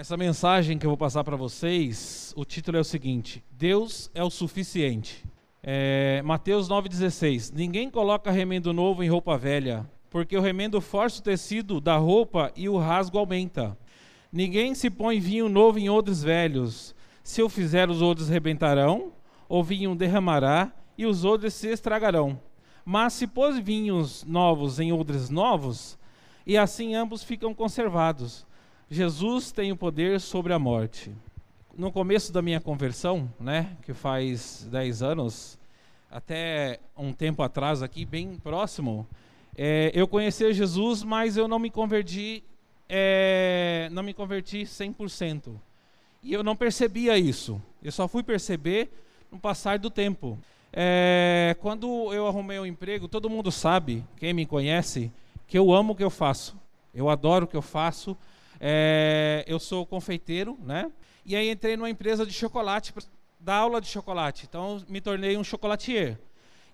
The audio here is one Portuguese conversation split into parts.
Essa mensagem que eu vou passar para vocês, o título é o seguinte: Deus é o suficiente. É, Mateus 9,16: Ninguém coloca remendo novo em roupa velha, porque o remendo força o tecido da roupa e o rasgo aumenta. Ninguém se põe vinho novo em odres velhos. Se o fizer, os odres rebentarão, o vinho derramará e os odres se estragarão. Mas se pôs vinhos novos em odres novos, e assim ambos ficam conservados. Jesus tem o poder sobre a morte. No começo da minha conversão, né, que faz 10 anos, até um tempo atrás aqui, bem próximo, é, eu conheci Jesus, mas eu não me converti, é, não me converti 100%. E eu não percebia isso. Eu só fui perceber no passar do tempo. É, quando eu arrumei um emprego, todo mundo sabe, quem me conhece, que eu amo o que eu faço. Eu adoro o que eu faço. É, eu sou confeiteiro, né? E aí entrei numa empresa de chocolate dar aula de chocolate. Então me tornei um chocolatier.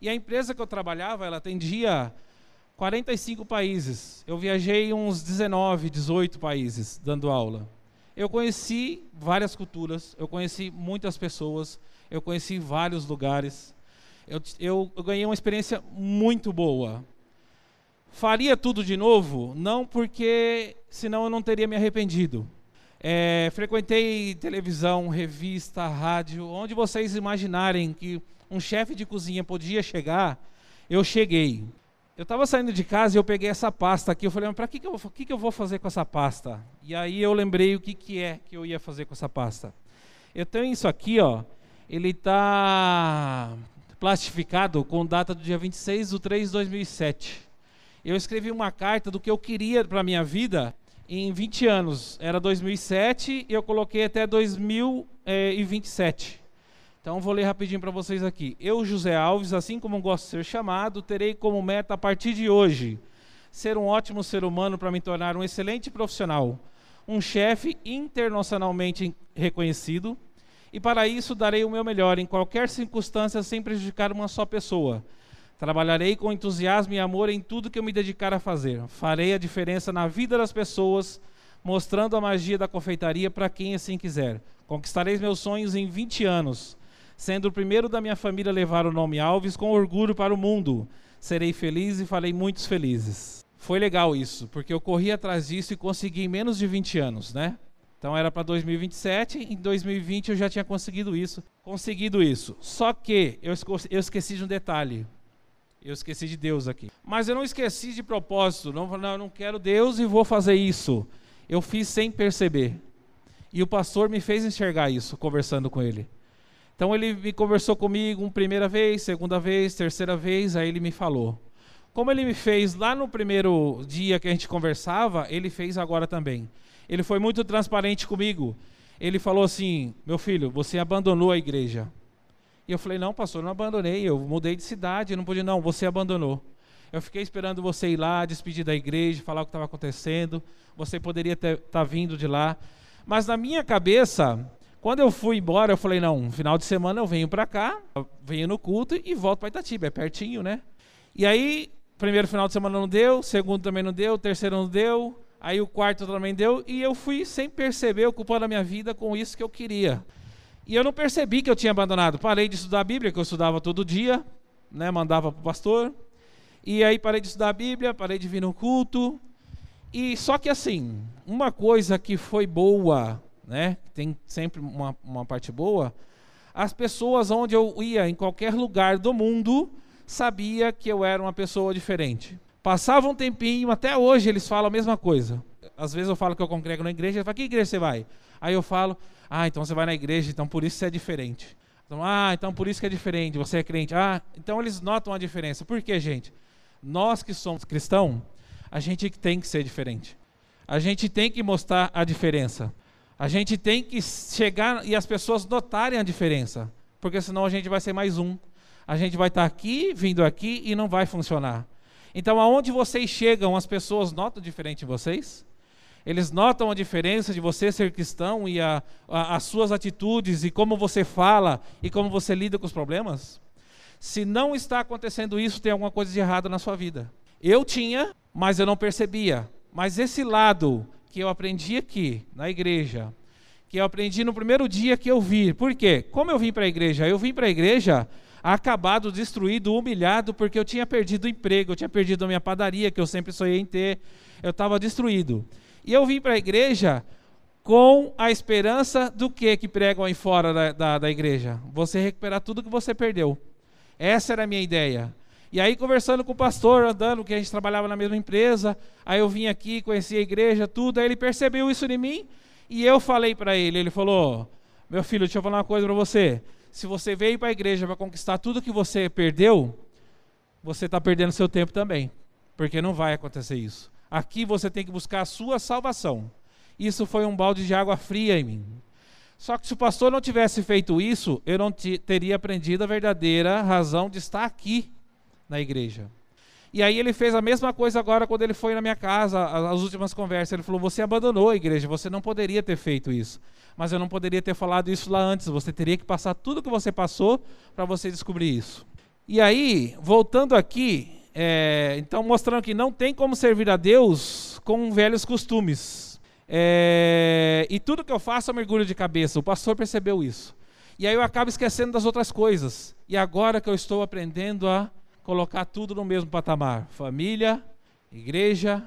E a empresa que eu trabalhava, ela atendia 45 países. Eu viajei uns 19, 18 países dando aula. Eu conheci várias culturas, eu conheci muitas pessoas, eu conheci vários lugares. Eu, eu, eu ganhei uma experiência muito boa. Faria tudo de novo? Não, porque senão eu não teria me arrependido. É, frequentei televisão, revista, rádio, onde vocês imaginarem que um chefe de cozinha podia chegar, eu cheguei. Eu estava saindo de casa e eu peguei essa pasta aqui. Eu falei, mas para que, que, eu, que, que eu vou fazer com essa pasta? E aí eu lembrei o que, que é que eu ia fazer com essa pasta. Eu tenho isso aqui, ó. Ele está plastificado com data do dia 26 de 3 de 2007. Eu escrevi uma carta do que eu queria para minha vida em 20 anos. Era 2007 e eu coloquei até 2027. Então vou ler rapidinho para vocês aqui. Eu, José Alves, assim como gosto de ser chamado, terei como meta a partir de hoje ser um ótimo ser humano para me tornar um excelente profissional, um chefe internacionalmente reconhecido, e para isso darei o meu melhor em qualquer circunstância sem prejudicar uma só pessoa Trabalharei com entusiasmo e amor em tudo que eu me dedicar a fazer. Farei a diferença na vida das pessoas, mostrando a magia da confeitaria para quem assim quiser. Conquistarei meus sonhos em 20 anos, sendo o primeiro da minha família a levar o nome Alves com orgulho para o mundo. Serei feliz e farei muitos felizes. Foi legal isso, porque eu corri atrás disso e consegui em menos de 20 anos, né? Então era para 2027, em 2020 eu já tinha conseguido isso. Conseguido isso. Só que eu esqueci de um detalhe. Eu esqueci de Deus aqui. Mas eu não esqueci de propósito. Não, não, não quero Deus e vou fazer isso. Eu fiz sem perceber. E o pastor me fez enxergar isso, conversando com ele. Então ele me conversou comigo uma primeira vez, segunda vez, terceira vez, aí ele me falou. Como ele me fez lá no primeiro dia que a gente conversava, ele fez agora também. Ele foi muito transparente comigo. Ele falou assim: Meu filho, você abandonou a igreja. E eu falei, não, pastor, não abandonei, eu mudei de cidade, não podia, não, você abandonou. Eu fiquei esperando você ir lá, despedir da igreja, falar o que estava acontecendo. Você poderia estar tá vindo de lá. Mas na minha cabeça, quando eu fui embora, eu falei, não, final de semana eu venho para cá, venho no culto e volto para Itatiba, é pertinho, né? E aí, primeiro final de semana não deu, segundo também não deu, terceiro não deu, aí o quarto também deu, e eu fui sem perceber, ocupando a minha vida com isso que eu queria. E eu não percebi que eu tinha abandonado. Parei de estudar a Bíblia, que eu estudava todo dia, né, mandava para o pastor. E aí parei de estudar a Bíblia, parei de vir no culto. E só que assim, uma coisa que foi boa, né, tem sempre uma, uma parte boa, as pessoas onde eu ia, em qualquer lugar do mundo, sabia que eu era uma pessoa diferente. Passava um tempinho, até hoje eles falam a mesma coisa. Às vezes eu falo que eu congrego na igreja, eles falam, que igreja você vai? Aí eu falo, ah, então você vai na igreja, então por isso você é diferente. Então, ah, então por isso que é diferente, você é crente. Ah, então eles notam a diferença. Por quê, gente? Nós que somos cristãos, a gente tem que ser diferente. A gente tem que mostrar a diferença. A gente tem que chegar e as pessoas notarem a diferença. Porque senão a gente vai ser mais um. A gente vai estar aqui, vindo aqui e não vai funcionar. Então, aonde vocês chegam, as pessoas notam diferente em vocês? Eles notam a diferença de você ser cristão e a, a, as suas atitudes e como você fala e como você lida com os problemas? Se não está acontecendo isso, tem alguma coisa de errado na sua vida. Eu tinha, mas eu não percebia. Mas esse lado que eu aprendi aqui, na igreja, que eu aprendi no primeiro dia que eu vi. Por quê? Como eu vim para a igreja? Eu vim para a igreja acabado, destruído, humilhado, porque eu tinha perdido o emprego, eu tinha perdido a minha padaria, que eu sempre sonhei em ter, eu estava destruído. E eu vim para a igreja com a esperança do que que pregam aí fora da, da, da igreja? Você recuperar tudo que você perdeu. Essa era a minha ideia. E aí, conversando com o pastor, andando, que a gente trabalhava na mesma empresa, aí eu vim aqui, conheci a igreja, tudo, aí ele percebeu isso em mim, e eu falei para ele, ele falou, meu filho, deixa eu falar uma coisa para você, se você veio para a igreja para conquistar tudo que você perdeu, você está perdendo seu tempo também, porque não vai acontecer isso. Aqui você tem que buscar a sua salvação. Isso foi um balde de água fria em mim. Só que se o pastor não tivesse feito isso, eu não teria aprendido a verdadeira razão de estar aqui na igreja. E aí ele fez a mesma coisa agora quando ele foi na minha casa, as últimas conversas. Ele falou: Você abandonou a igreja, você não poderia ter feito isso. Mas eu não poderia ter falado isso lá antes. Você teria que passar tudo que você passou para você descobrir isso. E aí, voltando aqui, é, então mostrando que não tem como servir a Deus com velhos costumes. É, e tudo que eu faço é mergulho de cabeça. O pastor percebeu isso. E aí eu acabo esquecendo das outras coisas. E agora que eu estou aprendendo a colocar tudo no mesmo patamar: família, igreja,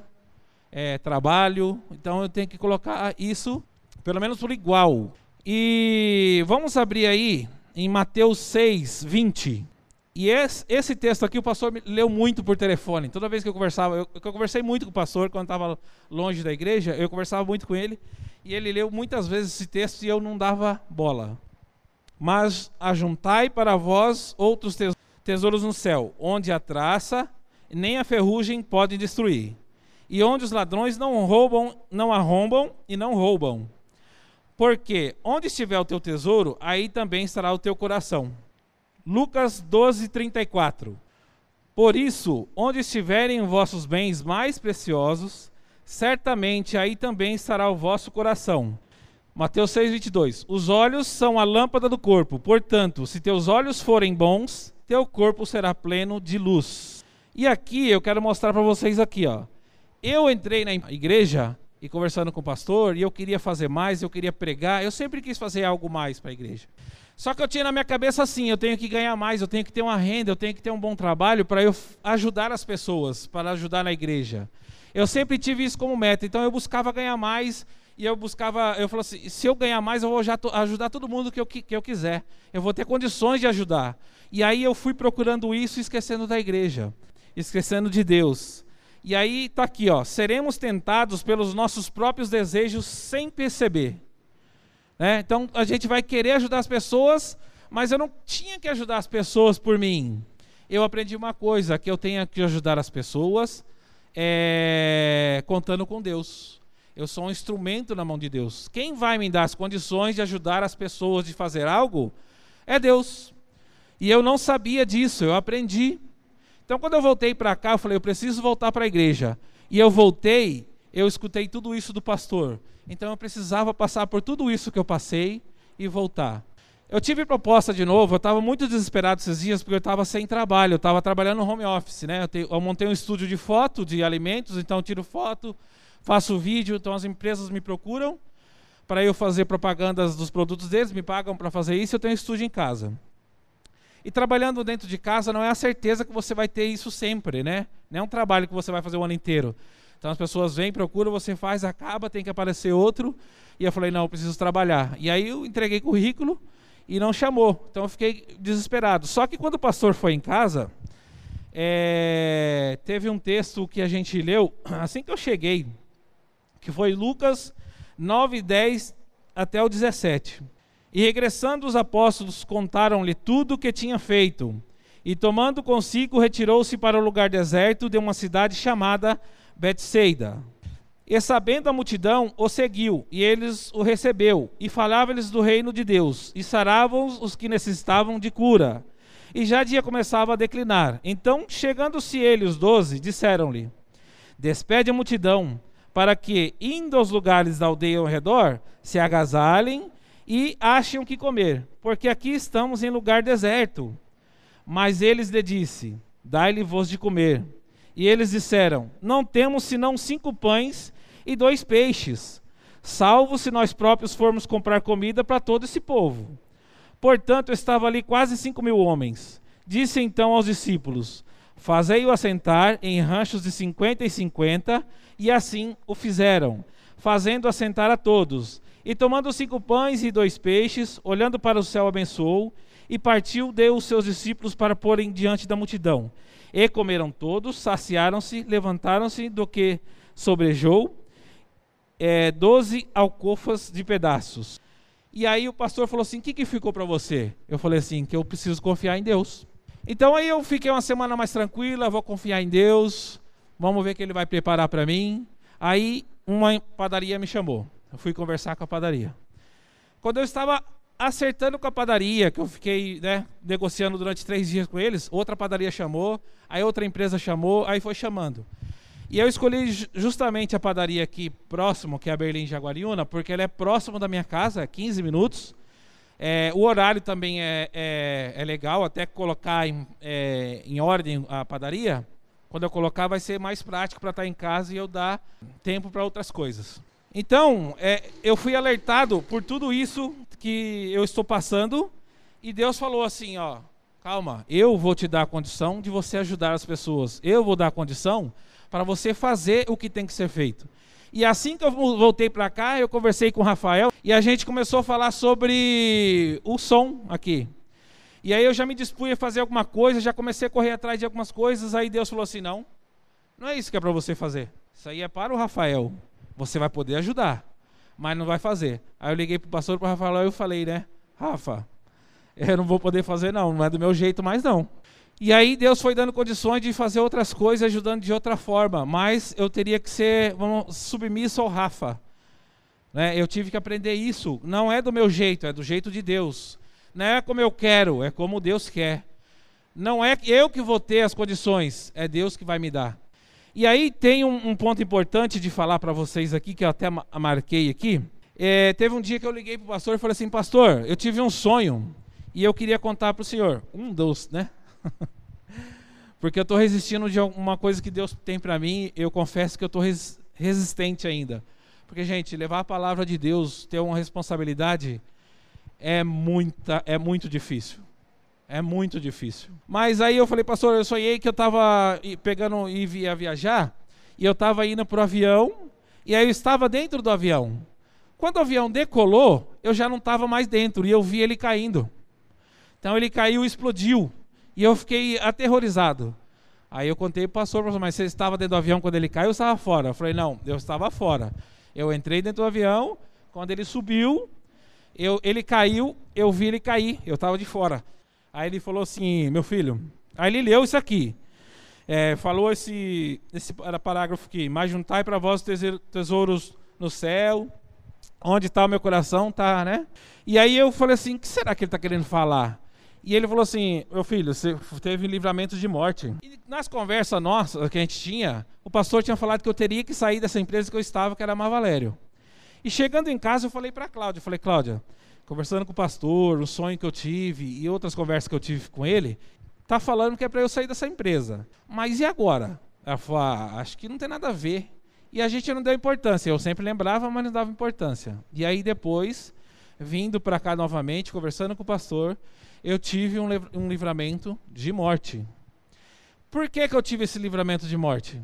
é, trabalho. Então eu tenho que colocar isso pelo menos por igual. E vamos abrir aí em Mateus 6, 20. E esse, esse, texto aqui o pastor leu muito por telefone. Toda vez que eu conversava, eu, eu conversei muito com o pastor quando estava longe da igreja, eu conversava muito com ele. E ele leu muitas vezes esse texto e eu não dava bola. Mas ajuntai para vós outros tesouros no céu, onde a traça nem a ferrugem podem destruir, e onde os ladrões não roubam, não arrombam e não roubam. Porque onde estiver o teu tesouro, aí também estará o teu coração. Lucas 12, 34. Por isso, onde estiverem vossos bens mais preciosos, certamente aí também estará o vosso coração. Mateus 6, 22. Os olhos são a lâmpada do corpo, portanto, se teus olhos forem bons, teu corpo será pleno de luz. E aqui eu quero mostrar para vocês aqui, ó. Eu entrei na igreja e conversando com o pastor, e eu queria fazer mais, eu queria pregar, eu sempre quis fazer algo mais para a igreja. Só que eu tinha na minha cabeça assim, eu tenho que ganhar mais, eu tenho que ter uma renda, eu tenho que ter um bom trabalho para eu ajudar as pessoas, para ajudar na igreja. Eu sempre tive isso como meta, então eu buscava ganhar mais e eu buscava, eu falava assim, se eu ganhar mais, eu vou ajudar todo mundo que eu, que eu quiser. Eu vou ter condições de ajudar. E aí eu fui procurando isso, esquecendo da igreja, esquecendo de Deus. E aí está aqui, ó, seremos tentados pelos nossos próprios desejos sem perceber. Né? Então a gente vai querer ajudar as pessoas, mas eu não tinha que ajudar as pessoas por mim. Eu aprendi uma coisa, que eu tenho que ajudar as pessoas é, contando com Deus. Eu sou um instrumento na mão de Deus. Quem vai me dar as condições de ajudar as pessoas de fazer algo é Deus. E eu não sabia disso, eu aprendi. Então, quando eu voltei para cá, eu falei, eu preciso voltar para a igreja. E eu voltei, eu escutei tudo isso do pastor. Então, eu precisava passar por tudo isso que eu passei e voltar. Eu tive proposta de novo, eu estava muito desesperado esses dias porque eu estava sem trabalho, eu estava trabalhando no home office, né? Eu, te, eu, montei um estúdio de foto de alimentos, então tiro foto, faço vídeo, então as empresas me procuram para eu fazer propagandas dos produtos deles, me pagam para fazer isso, eu tenho um estúdio em casa. E trabalhando dentro de casa não é a certeza que você vai ter isso sempre, né? Não é um trabalho que você vai fazer o ano inteiro. Então as pessoas vêm, procuram, você faz, acaba, tem que aparecer outro. E eu falei, não, eu preciso trabalhar. E aí eu entreguei currículo e não chamou. Então eu fiquei desesperado. Só que quando o pastor foi em casa, é, teve um texto que a gente leu assim que eu cheguei, que foi Lucas 9, 10 até o 17. E regressando os apóstolos, contaram-lhe tudo o que tinha feito. E tomando consigo, retirou-se para o lugar deserto de uma cidade chamada Betsaida. E sabendo a multidão, o seguiu, e eles o recebeu, e falava-lhes do reino de Deus, e saravam os que necessitavam de cura. E já dia começava a declinar. Então, chegando-se ele, os doze, disseram-lhe: Despede a multidão, para que, indo aos lugares da aldeia ao redor, se agasalhem e achem o que comer, porque aqui estamos em lugar deserto. Mas eles lhe disse: Dai-lhe vos de comer. E eles disseram: Não temos senão cinco pães e dois peixes, salvo se nós próprios formos comprar comida para todo esse povo. Portanto, estava ali quase cinco mil homens. Disse então aos discípulos: Fazei-o assentar em ranchos de cinquenta e cinquenta, e assim o fizeram, fazendo assentar a todos. E tomando cinco pães e dois peixes, olhando para o céu, abençoou, e partiu, deu os seus discípulos para porem diante da multidão. E comeram todos, saciaram-se, levantaram-se do que sobrejou, é, doze alcofas de pedaços. E aí o pastor falou assim: O que, que ficou para você? Eu falei assim: Que eu preciso confiar em Deus. Então aí eu fiquei uma semana mais tranquila, vou confiar em Deus, vamos ver o que ele vai preparar para mim. Aí uma padaria me chamou. Eu fui conversar com a padaria. Quando eu estava acertando com a padaria, que eu fiquei né, negociando durante três dias com eles, outra padaria chamou, aí outra empresa chamou, aí foi chamando. E eu escolhi justamente a padaria aqui próximo, que é a Berlim Jaguariúna, porque ela é próximo da minha casa, 15 minutos. É, o horário também é, é, é, legal, até colocar em, é, em ordem a padaria. Quando eu colocar, vai ser mais prático para estar em casa e eu dar tempo para outras coisas. Então, é, eu fui alertado por tudo isso que eu estou passando e Deus falou assim, ó, calma, eu vou te dar a condição de você ajudar as pessoas. Eu vou dar a condição para você fazer o que tem que ser feito. E assim que eu voltei para cá, eu conversei com o Rafael e a gente começou a falar sobre o som aqui. E aí eu já me dispunha a fazer alguma coisa, já comecei a correr atrás de algumas coisas, aí Deus falou assim: "Não. Não é isso que é para você fazer. Isso aí é para o Rafael. Você vai poder ajudar, mas não vai fazer. Aí eu liguei para o pastor, para o Rafael, e eu falei, né? Rafa, eu não vou poder fazer não, não é do meu jeito mais não. E aí Deus foi dando condições de fazer outras coisas, ajudando de outra forma, mas eu teria que ser vamos, submisso ao Rafa. Né? Eu tive que aprender isso. Não é do meu jeito, é do jeito de Deus. Não é como eu quero, é como Deus quer. Não é eu que vou ter as condições, é Deus que vai me dar. E aí tem um, um ponto importante de falar para vocês aqui, que eu até marquei aqui. É, teve um dia que eu liguei para o pastor e falei assim, pastor, eu tive um sonho e eu queria contar para o senhor. Um dos, né? Porque eu estou resistindo de alguma coisa que Deus tem para mim, eu confesso que eu estou res, resistente ainda. Porque, gente, levar a palavra de Deus, ter uma responsabilidade, é, muita, é muito difícil. É muito difícil. Mas aí eu falei, pastor, eu sonhei que eu estava pegando e ia viajar, e eu estava indo para o avião, e aí eu estava dentro do avião. Quando o avião decolou, eu já não estava mais dentro, e eu vi ele caindo. Então ele caiu e explodiu. E eu fiquei aterrorizado. Aí eu contei para o pastor, pastor, mas você estava dentro do avião quando ele caiu ou estava fora? Eu falei, não, eu estava fora. Eu entrei dentro do avião, quando ele subiu, eu, ele caiu, eu vi ele cair, eu estava de fora. Aí ele falou assim, meu filho. Aí ele leu isso aqui. É, falou esse, esse parágrafo aqui. Mas juntai para vós tesouros no céu, onde está o meu coração, tá, né? E aí eu falei assim, o que será que ele está querendo falar? E ele falou assim, meu filho, você teve livramento de morte. E nas conversas nossas que a gente tinha, o pastor tinha falado que eu teria que sair dessa empresa que eu estava, que era a Valério. E chegando em casa, eu falei para a Cláudia, falei, Cláudia, conversando com o pastor, o sonho que eu tive e outras conversas que eu tive com ele, tá falando que é para eu sair dessa empresa. Mas e agora? Ela falou, ah, acho que não tem nada a ver. E a gente não deu importância. Eu sempre lembrava, mas não dava importância. E aí depois, vindo para cá novamente, conversando com o pastor, eu tive um, um livramento de morte. Por que, que eu tive esse livramento de morte?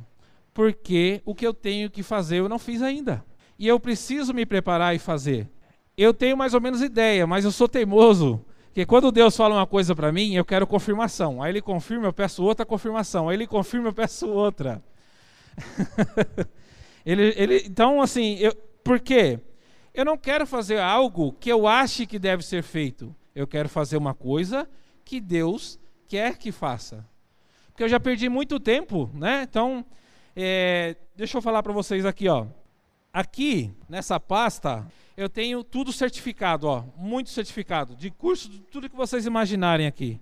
Porque o que eu tenho que fazer eu não fiz ainda. E eu preciso me preparar e fazer eu tenho mais ou menos ideia, mas eu sou teimoso. Que quando Deus fala uma coisa para mim, eu quero confirmação. Aí ele confirma, eu peço outra confirmação. Aí ele confirma, eu peço outra. ele, ele, então, assim, eu, por quê? Eu não quero fazer algo que eu ache que deve ser feito. Eu quero fazer uma coisa que Deus quer que faça. Porque eu já perdi muito tempo, né? Então, é, deixa eu falar para vocês aqui, ó. Aqui, nessa pasta, eu tenho tudo certificado, ó, muito certificado, de curso, de tudo que vocês imaginarem aqui.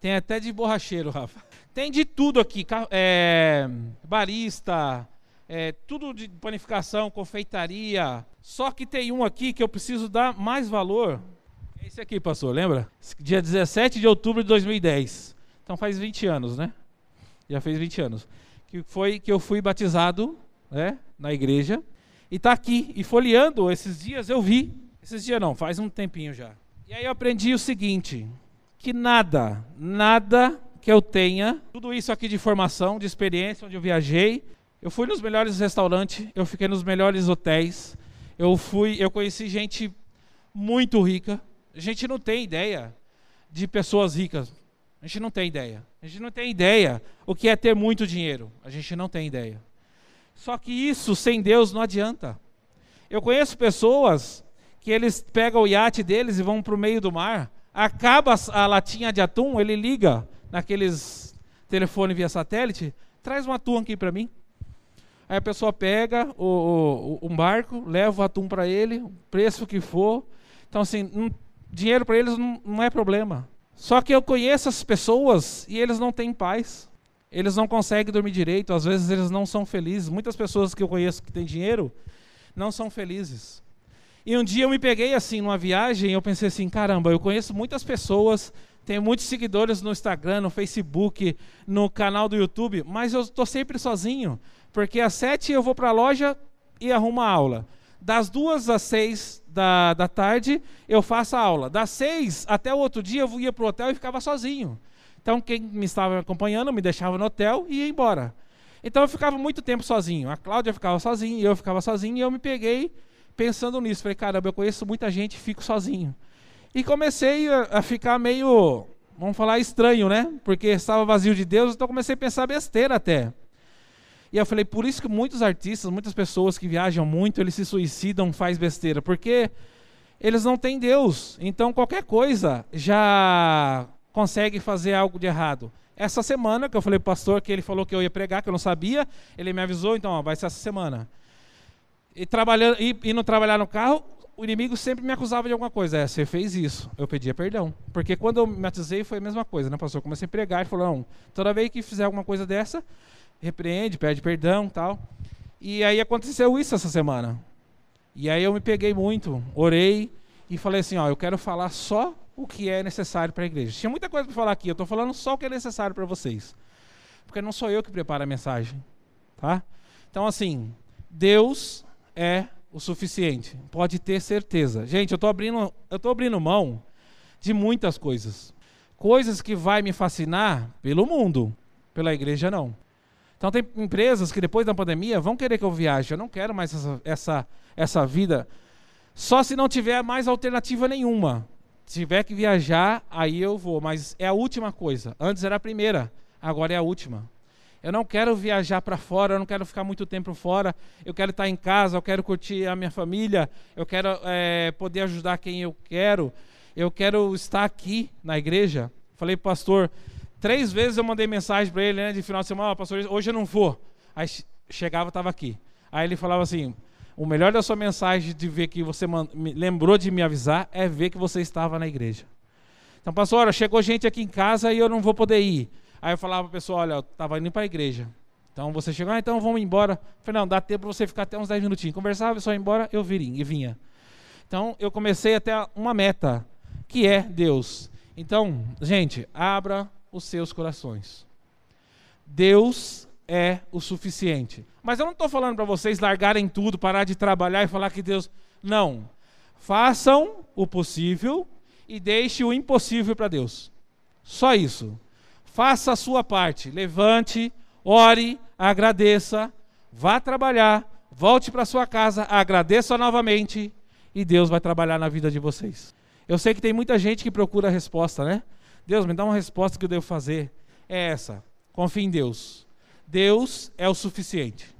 Tem até de borracheiro, Rafa. Tem de tudo aqui, é, barista, é, tudo de panificação, confeitaria. Só que tem um aqui que eu preciso dar mais valor. É esse aqui, pastor, lembra? Dia 17 de outubro de 2010. Então faz 20 anos, né? Já fez 20 anos. Que foi que eu fui batizado né, na igreja. E está aqui. E folheando esses dias eu vi. Esses dias não, faz um tempinho já. E aí eu aprendi o seguinte: que nada, nada que eu tenha, tudo isso aqui de formação, de experiência, onde eu viajei, eu fui nos melhores restaurantes, eu fiquei nos melhores hotéis, eu fui, eu conheci gente muito rica. A gente não tem ideia de pessoas ricas. A gente não tem ideia. A gente não tem ideia o que é ter muito dinheiro. A gente não tem ideia. Só que isso sem Deus não adianta. Eu conheço pessoas que eles pegam o iate deles e vão para o meio do mar. Acaba a latinha de atum, ele liga naqueles telefone via satélite, traz um atum aqui para mim. Aí a pessoa pega o, o, um barco, leva o atum para ele, o preço que for. Então, assim, um, dinheiro para eles não, não é problema. Só que eu conheço as pessoas e eles não têm paz. Eles não conseguem dormir direito, às vezes eles não são felizes. Muitas pessoas que eu conheço que têm dinheiro não são felizes. E um dia eu me peguei assim numa viagem eu pensei assim, caramba, eu conheço muitas pessoas, tenho muitos seguidores no Instagram, no Facebook, no canal do YouTube, mas eu estou sempre sozinho, porque às sete eu vou para a loja e arrumo a aula. Das duas às seis da, da tarde eu faço a aula. Das seis até o outro dia eu ia para o hotel e ficava sozinho. Então quem me estava acompanhando me deixava no hotel e ia embora. Então eu ficava muito tempo sozinho. A Cláudia ficava sozinha, eu ficava sozinho e eu me peguei pensando nisso. Falei, caramba, eu conheço muita gente fico sozinho. E comecei a, a ficar meio, vamos falar, estranho, né? Porque estava vazio de Deus, então comecei a pensar besteira até. E eu falei, por isso que muitos artistas, muitas pessoas que viajam muito, eles se suicidam, faz besteira, porque eles não têm Deus. Então qualquer coisa já consegue fazer algo de errado. Essa semana que eu falei para o pastor que ele falou que eu ia pregar, que eu não sabia, ele me avisou, então ó, vai ser essa semana e trabalhando, e, indo trabalhar no carro, o inimigo sempre me acusava de alguma coisa. É, você fez isso. Eu pedia perdão. Porque quando eu me batizei foi a mesma coisa, né, pastor? Eu comecei a pregar e falou: não, toda vez que fizer alguma coisa dessa, repreende, pede perdão tal. E aí aconteceu isso essa semana. E aí eu me peguei muito, orei e falei assim: ó, eu quero falar só o que é necessário para a igreja. Tinha muita coisa para falar aqui, eu estou falando só o que é necessário para vocês. Porque não sou eu que preparo a mensagem. Tá? Então, assim, Deus é o suficiente. Pode ter certeza. Gente, eu estou abrindo, eu abrindo mão de muitas coisas. Coisas que vai me fascinar pelo mundo, pela igreja não. Então tem empresas que depois da pandemia vão querer que eu viaje. Eu não quero mais essa, essa, essa vida. Só se não tiver mais alternativa nenhuma. Se tiver que viajar, aí eu vou. Mas é a última coisa. Antes era a primeira, agora é a última. Eu não quero viajar para fora, eu não quero ficar muito tempo fora. Eu quero estar em casa, eu quero curtir a minha família, eu quero é, poder ajudar quem eu quero. Eu quero estar aqui na igreja. Falei, pastor, três vezes eu mandei mensagem para ele, né, de final de semana, oh, pastor, hoje eu não vou. Aí chegava, estava aqui. Aí ele falava assim: o melhor da sua mensagem de ver que você lembrou de me avisar é ver que você estava na igreja. Então, pastor, chegou gente aqui em casa e eu não vou poder ir. Aí eu falava para a pessoa, olha, eu estava indo para a igreja. Então você chegou, ah, então vamos embora. Eu falei, não, dá tempo para você ficar até uns 10 minutinhos. Conversava, só ia embora, eu viria, e vinha. Então eu comecei até uma meta, que é Deus. Então, gente, abra os seus corações. Deus é o suficiente. Mas eu não estou falando para vocês largarem tudo, parar de trabalhar e falar que Deus. Não. Façam o possível e deixe o impossível para Deus. Só isso. Faça a sua parte. Levante, ore, agradeça, vá trabalhar, volte para sua casa, agradeça novamente e Deus vai trabalhar na vida de vocês. Eu sei que tem muita gente que procura a resposta, né? Deus, me dá uma resposta que eu devo fazer. É essa. Confie em Deus. Deus é o suficiente.